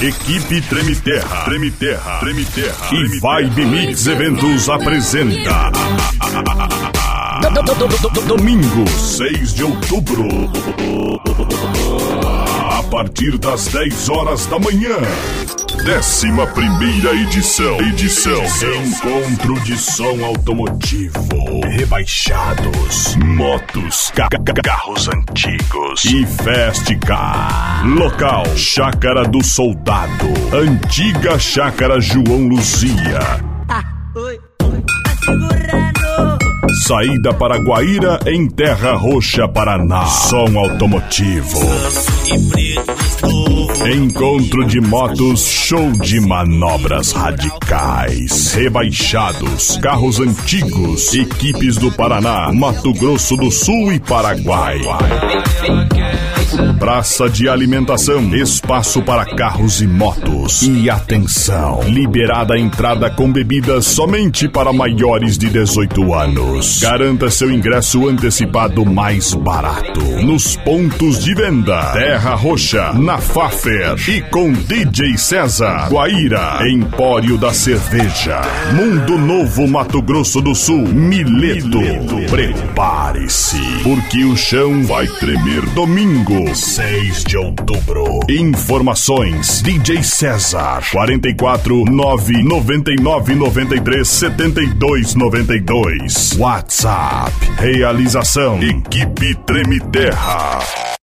Equipe Treme Terra, Treme Terra, Treme Terra e Vibe Mix Eventos apresenta. Domingo, 6 de outubro. A partir das 10 horas da manhã. Décima primeira edição. Edição. Encontro de som automotivo. Rebaixados. Motos. ca- ca- carros antigos. E Fast Car. Local. Chácara do Soldado. Antiga Chácara João Luzia. Oi, oi, tá. Saída para Guaíra em Terra Roxa, Paraná. Som automotivo. E preto novo. Encontro de motos, show de manobras radicais, rebaixados, carros antigos, equipes do Paraná, Mato Grosso do Sul e Paraguai. Praça de alimentação, espaço para carros e motos. E atenção, liberada a entrada com bebidas somente para maiores de 18 anos. Garanta seu ingresso antecipado mais barato. Nos pontos de venda, Terra Roxa, na Fafer e com DJ César, Guaíra, Empório da Cerveja, Mundo Novo Mato Grosso do Sul, Mileto. Prepare-se, porque o chão vai tremer domingo, 6 de outubro. Informações: DJ César, 44 9 99 93 72 92. WhatsApp. Realização: Equipe Treme Terra.